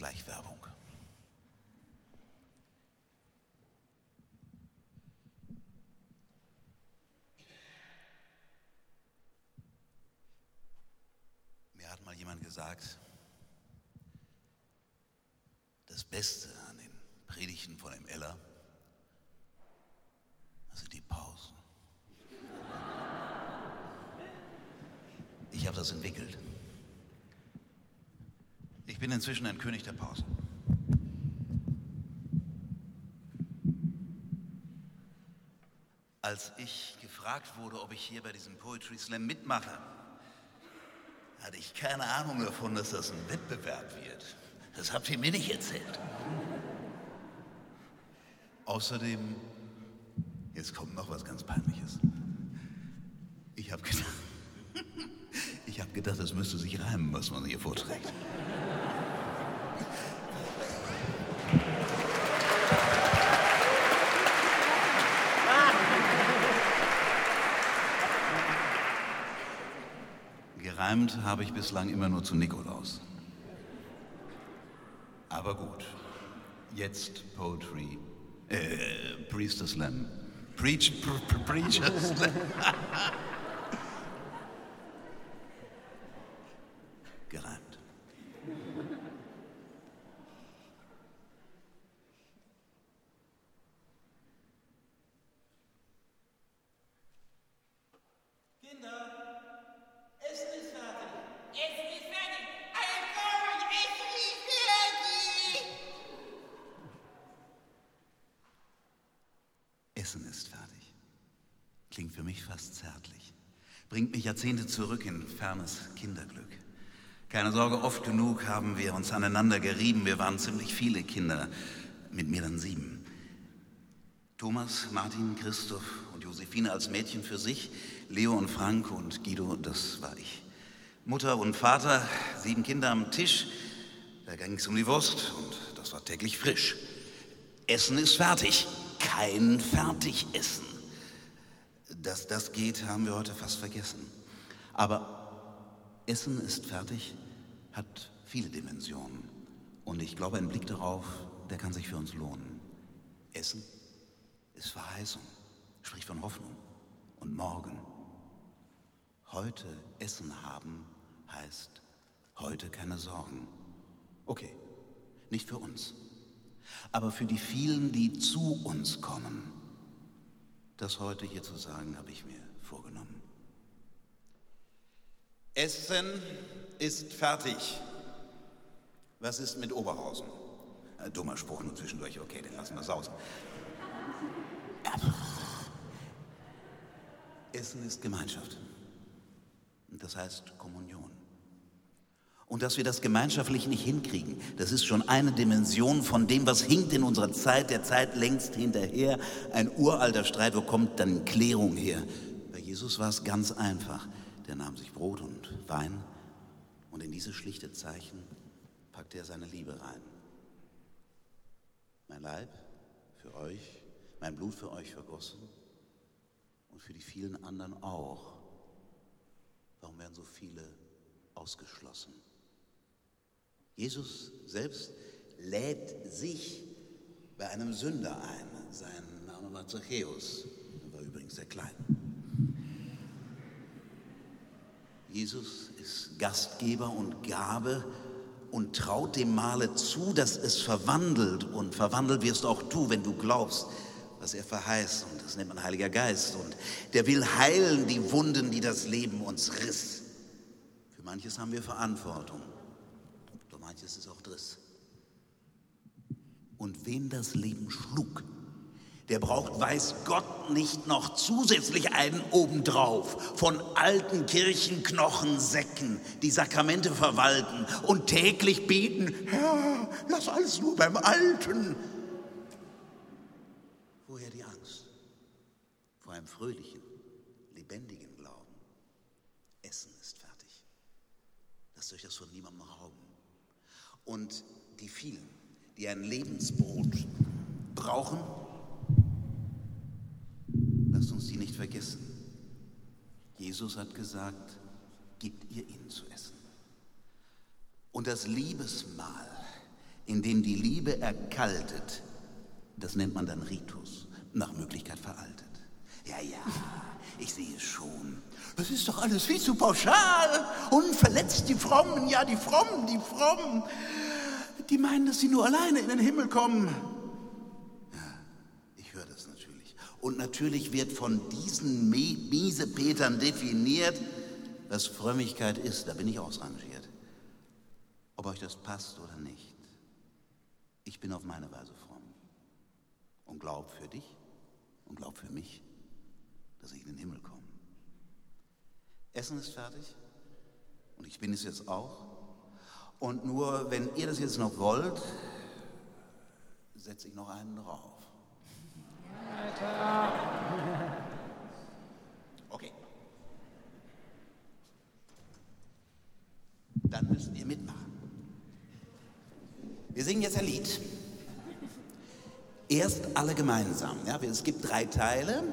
Schleichwerbung. Mir hat mal jemand gesagt, das Beste an den Predigten von dem Eller sind die Pausen. Ich habe das entwickelt. Ich bin inzwischen ein König der Pause. Als ich gefragt wurde, ob ich hier bei diesem Poetry Slam mitmache, hatte ich keine Ahnung davon, dass das ein Wettbewerb wird. Das habt ihr mir nicht erzählt. Außerdem, jetzt kommt noch was ganz Peinliches. Ich habe gedacht, ich gedacht, das müsste sich reimen, was man hier vorträgt. Gereimt habe ich bislang immer nur zu Nikolaus. Aber gut, jetzt Poetry, äh, Priester Slam. Preach, pr pr Preacher Slam. Gereimt. Kinder, Essen ist fertig. Essen ist fertig. Alle kommen, Essen ist fertig. Essen ist fertig. Klingt für mich fast zärtlich. Bringt mich Jahrzehnte zurück in fernes Kinderglück. Keine Sorge, oft genug haben wir uns aneinander gerieben. Wir waren ziemlich viele Kinder, mit mir dann sieben. Thomas, Martin, Christoph und Josephine als Mädchen für sich, Leo und Frank und Guido, das war ich. Mutter und Vater, sieben Kinder am Tisch, da ging es um die Wurst und das war täglich frisch. Essen ist fertig, kein Fertigessen. Dass das geht, haben wir heute fast vergessen. Aber Essen ist fertig hat viele Dimensionen. Und ich glaube, ein Blick darauf, der kann sich für uns lohnen. Essen ist Verheißung, spricht von Hoffnung und morgen. Heute Essen haben heißt heute keine Sorgen. Okay, nicht für uns, aber für die vielen, die zu uns kommen. Das heute hier zu sagen, habe ich mir vorgenommen. Essen ist fertig. Was ist mit Oberhausen? Ein dummer Spruch nur zwischendurch, okay, den lassen wir sausen. Essen ist Gemeinschaft. Das heißt Kommunion. Und dass wir das gemeinschaftlich nicht hinkriegen, das ist schon eine Dimension von dem, was hinkt in unserer Zeit, der Zeit längst hinterher. Ein uralter Streit, wo kommt dann Klärung her? Bei Jesus war es ganz einfach. Der nahm sich Brot und Wein und in dieses schlichte Zeichen packte er seine Liebe rein. Mein Leib für euch, mein Blut für euch vergossen und für die vielen anderen auch. Warum werden so viele ausgeschlossen? Jesus selbst lädt sich bei einem Sünder ein. Sein Name war. Er war übrigens sehr klein. Jesus ist Gastgeber und Gabe und traut dem Male zu, dass es verwandelt. Und verwandelt wirst auch du, wenn du glaubst, was er verheißt. Und das nennt man Heiliger Geist. Und der will heilen die Wunden, die das Leben uns riss. Für manches haben wir Verantwortung. Manches ist auch Driss. Und wen das Leben schlug, der braucht, weiß Gott, nicht noch zusätzlich einen obendrauf von alten Kirchenknochensäcken, die Sakramente verwalten und täglich beten, Herr, lass alles nur beim Alten. Woher die Angst? Vor einem fröhlichen, lebendigen Glauben. Essen ist fertig. Lasst euch das von niemandem rauben. Und die vielen, die ein Lebensbrot brauchen, lasst uns die nicht vergessen. Jesus hat gesagt, gebt ihr ihnen zu essen. Und das Liebesmahl in dem die Liebe erkaltet, das nennt man dann Ritus, nach Möglichkeit veraltet. Ja, ja, ich sehe es schon. Das ist doch alles viel zu pauschal und verletzt die Frommen, ja, die Frommen, die Frommen. Die meinen, dass sie nur alleine in den Himmel kommen. Ja, ich höre das natürlich. Und natürlich wird von diesen Miesepetern definiert, was Frömmigkeit ist. Da bin ich ausrangiert. Ob euch das passt oder nicht. Ich bin auf meine Weise fromm. Und glaub für dich und glaub für mich, dass ich in den Himmel komme. Essen ist fertig und ich bin es jetzt auch. Und nur wenn ihr das jetzt noch wollt, setze ich noch einen drauf. Okay. Dann müsst ihr mitmachen. Wir singen jetzt ein Lied. Erst alle gemeinsam. Ja, es gibt drei Teile,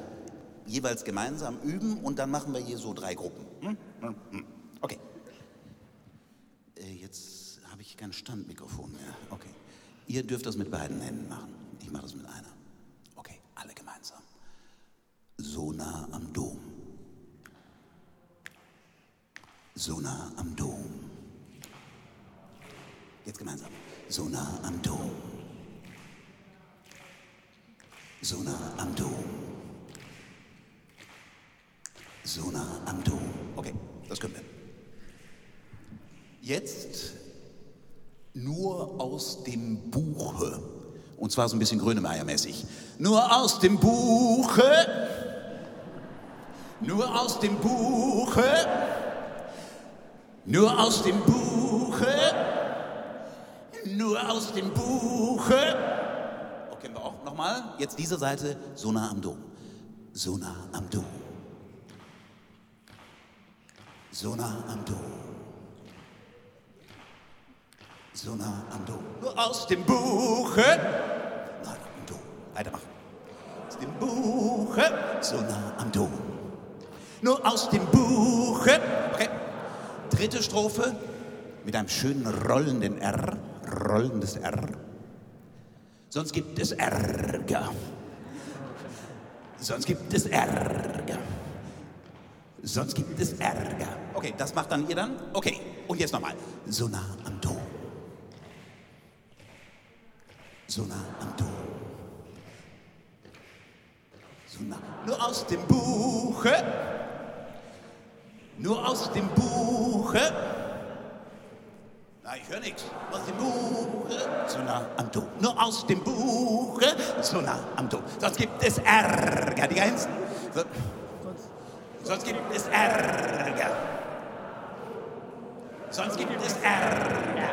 jeweils gemeinsam üben und dann machen wir hier so drei Gruppen. Hm? Hm? Hm. Okay. Äh, jetzt habe ich kein Standmikrofon mehr. Okay. Ihr dürft das mit beiden Händen machen. Ich mache das mit einer. Okay, alle gemeinsam. So nah am Dom. So nah am Dom. Jetzt gemeinsam. So nah am Dom. So nah am Dom. So nah am Dom. Okay, das können wir. Jetzt nur aus dem Buche. Und zwar so ein bisschen Grönemeyer-mäßig. Nur aus dem Buche. Nur aus dem Buche. Nur aus dem Buche nur aus dem Buche. Kennen wir auch nochmal. Jetzt diese Seite, so nah am Dom. So nah am Dom. So nah am Dom. So nah am Dom. Nur aus dem Buche. Nah am Dom. Weitermachen. Aus dem Buche. So nah am Dom. Nur aus dem Buche. Okay. Dritte Strophe mit einem schönen rollenden R rollendes R. Sonst gibt es Ärger. Sonst gibt es Ärger. Sonst gibt es Ärger. Okay, das macht dann ihr dann? Okay, und jetzt nochmal. So nah am Dom. So nah am Dom. So nah. Nur aus dem Buche. Nur aus dem Buche na, ich höre nichts. Aus dem Buche, so nah am Dom. Nur aus dem Buche, so nah am Dom. Sonst gibt es Ärger. Die ganzen. So, sonst gibt es Ärger. Sonst gibt es Ärger.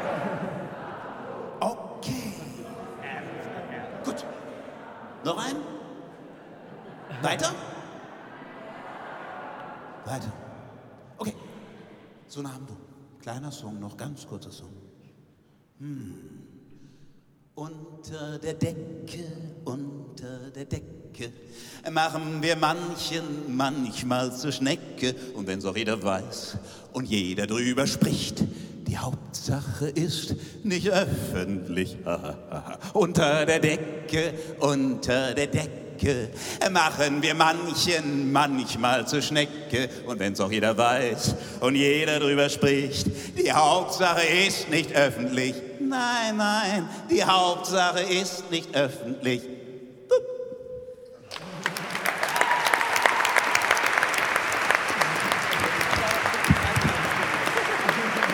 Okay. Gut. Noch ein? Weiter? Weiter. Okay. So nah am Dom. Kleiner Song, noch ganz kurzer Song. Hm. Unter der Decke, unter der Decke machen wir manchen manchmal zur Schnecke. Und wenn's auch jeder weiß und jeder drüber spricht, die Hauptsache ist nicht öffentlich. unter der Decke, unter der Decke Ecke machen wir manchen manchmal zur Schnecke. Und wenn's auch jeder weiß und jeder drüber spricht, die Hauptsache ist nicht öffentlich. Nein, nein, die Hauptsache ist nicht öffentlich.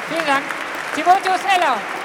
Vielen Dank. Timotheus Eller.